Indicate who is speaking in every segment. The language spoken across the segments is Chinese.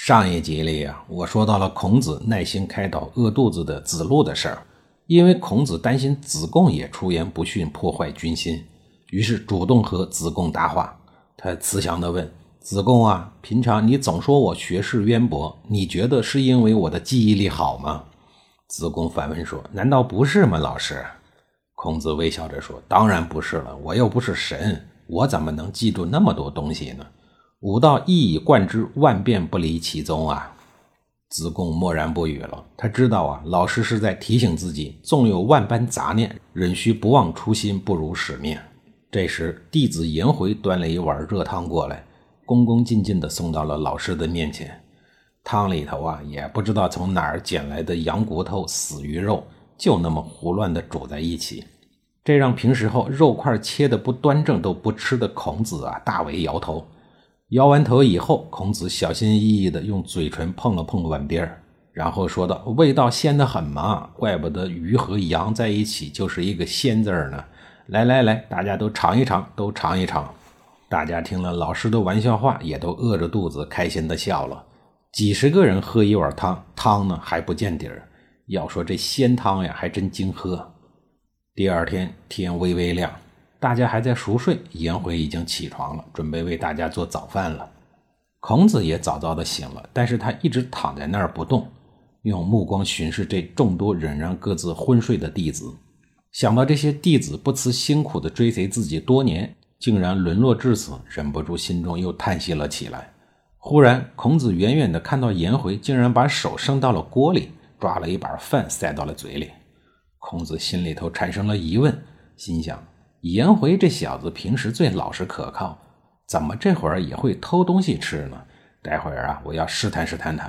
Speaker 1: 上一集里啊，我说到了孔子耐心开导饿肚子的子路的事儿，因为孔子担心子贡也出言不逊，破坏军心，于是主动和子贡搭话。他慈祥地问子贡啊，平常你总说我学识渊博，你觉得是因为我的记忆力好吗？子贡反问说：“难道不是吗，老师？”孔子微笑着说：“当然不是了，我又不是神，我怎么能记住那么多东西呢？”武道一以贯之，万变不离其宗啊！子贡默然不语了。他知道啊，老师是在提醒自己，纵有万般杂念，仍需不忘初心，不辱使命。这时，弟子颜回端了一碗热汤过来，恭恭敬敬地送到了老师的面前。汤里头啊，也不知道从哪儿捡来的羊骨头、死鱼肉，就那么胡乱地煮在一起。这让平时后肉块切得不端正都不吃的孔子啊，大为摇头。摇完头以后，孔子小心翼翼地用嘴唇碰了碰碗边儿，然后说道：“味道鲜得很嘛，怪不得鱼和羊在一起就是一个鲜字儿呢。来来来，大家都尝一尝，都尝一尝。”大家听了老师的玩笑话，也都饿着肚子，开心地笑了。几十个人喝一碗汤，汤呢还不见底儿。要说这鲜汤呀，还真经喝。第二天天微微亮。大家还在熟睡，颜回已经起床了，准备为大家做早饭了。孔子也早早的醒了，但是他一直躺在那儿不动，用目光巡视这众多仍然各自昏睡的弟子。想到这些弟子不辞辛苦的追随自己多年，竟然沦落至此，忍不住心中又叹息了起来。忽然，孔子远远的看到颜回竟然把手伸到了锅里，抓了一把饭塞到了嘴里。孔子心里头产生了疑问，心想。颜回这小子平时最老实可靠，怎么这会儿也会偷东西吃呢？待会儿啊，我要试探试探他。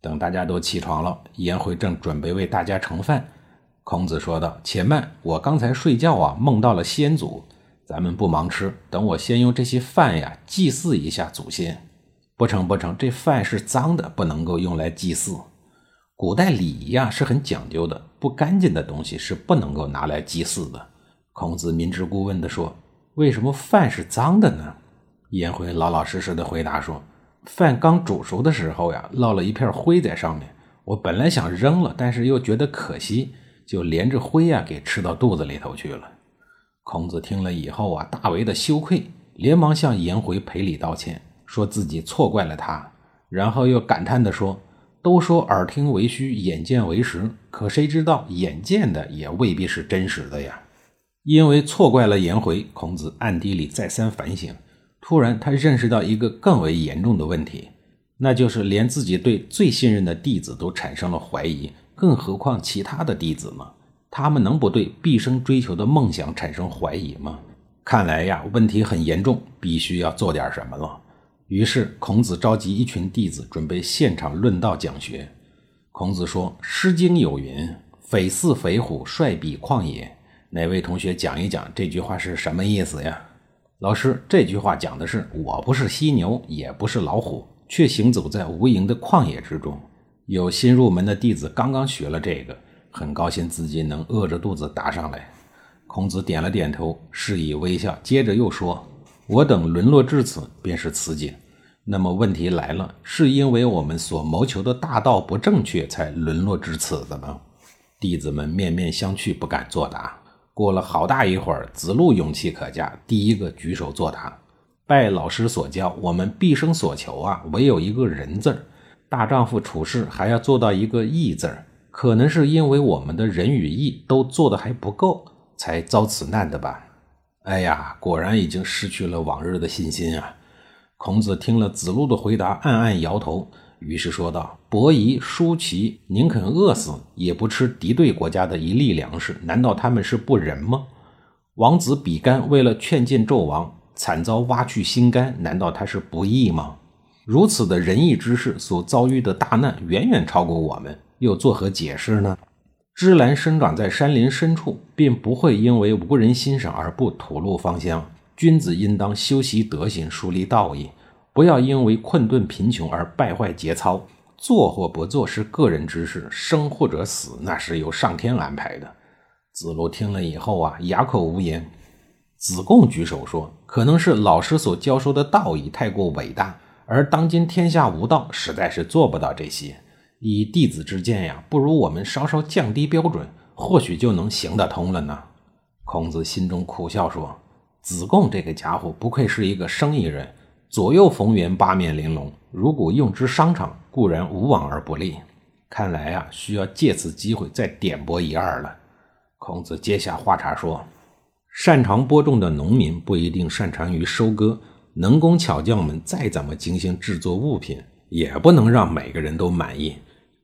Speaker 1: 等大家都起床了，颜回正准备为大家盛饭，孔子说道：“且慢，我刚才睡觉啊，梦到了先祖。咱们不忙吃，等我先用这些饭呀祭祀一下祖先。不成不成，这饭是脏的，不能够用来祭祀。古代礼仪呀是很讲究的，不干净的东西是不能够拿来祭祀的。”孔子明知故问地说：“为什么饭是脏的呢？”颜回老老实实的回答说：“饭刚煮熟的时候呀，落了一片灰在上面。我本来想扔了，但是又觉得可惜，就连着灰呀给吃到肚子里头去了。”孔子听了以后啊，大为的羞愧，连忙向颜回赔礼道歉，说自己错怪了他，然后又感叹地说：“都说耳听为虚，眼见为实，可谁知道眼见的也未必是真实的呀。”因为错怪了颜回，孔子暗地里再三反省。突然，他认识到一个更为严重的问题，那就是连自己对最信任的弟子都产生了怀疑，更何况其他的弟子呢？他们能不对毕生追求的梦想产生怀疑吗？看来呀，问题很严重，必须要做点什么了。于是，孔子召集一群弟子，准备现场论道讲学。孔子说：“《诗经》有云：‘匪似匪虎，率彼旷野。’”哪位同学讲一讲这句话是什么意思呀？老师，这句话讲的是我不是犀牛，也不是老虎，却行走在无垠的旷野之中。有新入门的弟子刚刚学了这个，很高兴自己能饿着肚子答上来。孔子点了点头，示意微笑，接着又说：“我等沦落至此，便是此景。那么问题来了，是因为我们所谋求的大道不正确，才沦落至此的吗？”弟子们面面相觑，不敢作答。过了好大一会儿，子路勇气可嘉，第一个举手作答：“拜老师所教，我们毕生所求啊，唯有一个人字儿。大丈夫处事还要做到一个义字儿。可能是因为我们的仁与义都做的还不够，才遭此难的吧？”哎呀，果然已经失去了往日的信心啊！孔子听了子路的回答，暗暗摇头。于是说道：“伯夷、叔齐宁肯饿死，也不吃敌对国家的一粒粮食，难道他们是不仁吗？王子比干为了劝谏纣王，惨遭挖去心肝，难道他是不义吗？如此的仁义之士所遭遇的大难，远远超过我们，又作何解释呢？芝兰生长在山林深处，便不会因为无人欣赏而不吐露芳香。君子应当修习德行，树立道义，不要因为困顿贫穷而败坏节操。做或不做是个人之事，生或者死那是由上天安排的。子路听了以后啊，哑口无言。子贡举手说：“可能是老师所教授的道义太过伟大，而当今天下无道，实在是做不到这些。”以弟子之见呀，不如我们稍稍降低标准，或许就能行得通了呢。孔子心中苦笑说：“子贡这个家伙不愧是一个生意人，左右逢源，八面玲珑。如果用之商场，固然无往而不利。看来啊，需要借此机会再点拨一二了。”孔子接下话茬说：“擅长播种的农民不一定擅长于收割，能工巧匠们再怎么精心制作物品，也不能让每个人都满意。”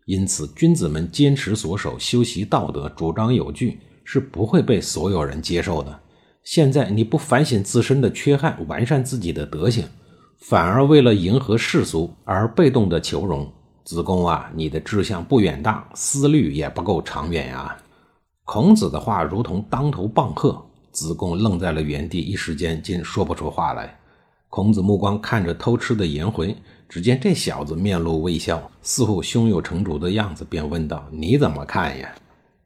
Speaker 1: 因此，君子们坚持所守，修习道德，主张有据，是不会被所有人接受的。现在你不反省自身的缺憾，完善自己的德行，反而为了迎合世俗而被动的求荣，子贡啊，你的志向不远大，思虑也不够长远呀。孔子的话如同当头棒喝，子贡愣在了原地，一时间竟说不出话来。孔子目光看着偷吃的颜回。只见这小子面露微笑，似乎胸有成竹的样子，便问道：“你怎么看呀？”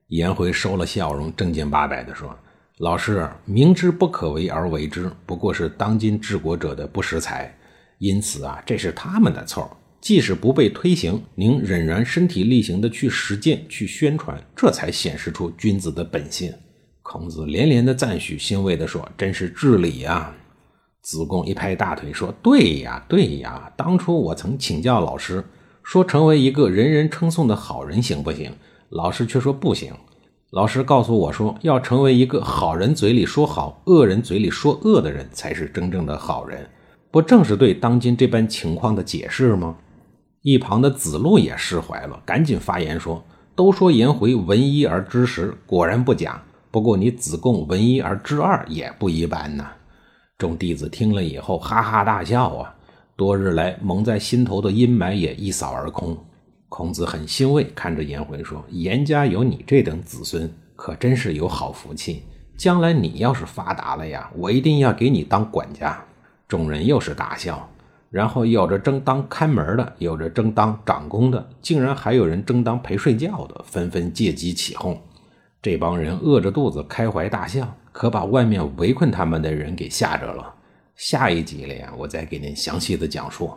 Speaker 1: 颜回收了笑容，正经八百地说：“老师明知不可为而为之，不过是当今治国者的不识才。因此啊，这是他们的错。即使不被推行，您仍然身体力行的去实践、去宣传，这才显示出君子的本性。”孔子连连的赞许，欣慰地说：“真是至理啊！”子贡一拍大腿说：“对呀，对呀！当初我曾请教老师，说成为一个人人称颂的好人行不行？老师却说不行。老师告诉我说，要成为一个好人嘴里说好，恶人嘴里说恶的人，才是真正的好人。不正是对当今这般情况的解释吗？”一旁的子路也释怀了，赶紧发言说：“都说颜回闻一而知十，果然不假。不过你子贡闻一而知二，也不一般呐。”众弟子听了以后，哈哈大笑啊！多日来蒙在心头的阴霾也一扫而空。孔子很欣慰，看着颜回说：“颜家有你这等子孙，可真是有好福气。将来你要是发达了呀，我一定要给你当管家。”众人又是大笑，然后有着争当看门的，有着争当长工的，竟然还有人争当陪睡觉的，纷纷借机起哄。这帮人饿着肚子开怀大笑。可把外面围困他们的人给吓着了。下一集里，我再给您详细的讲述。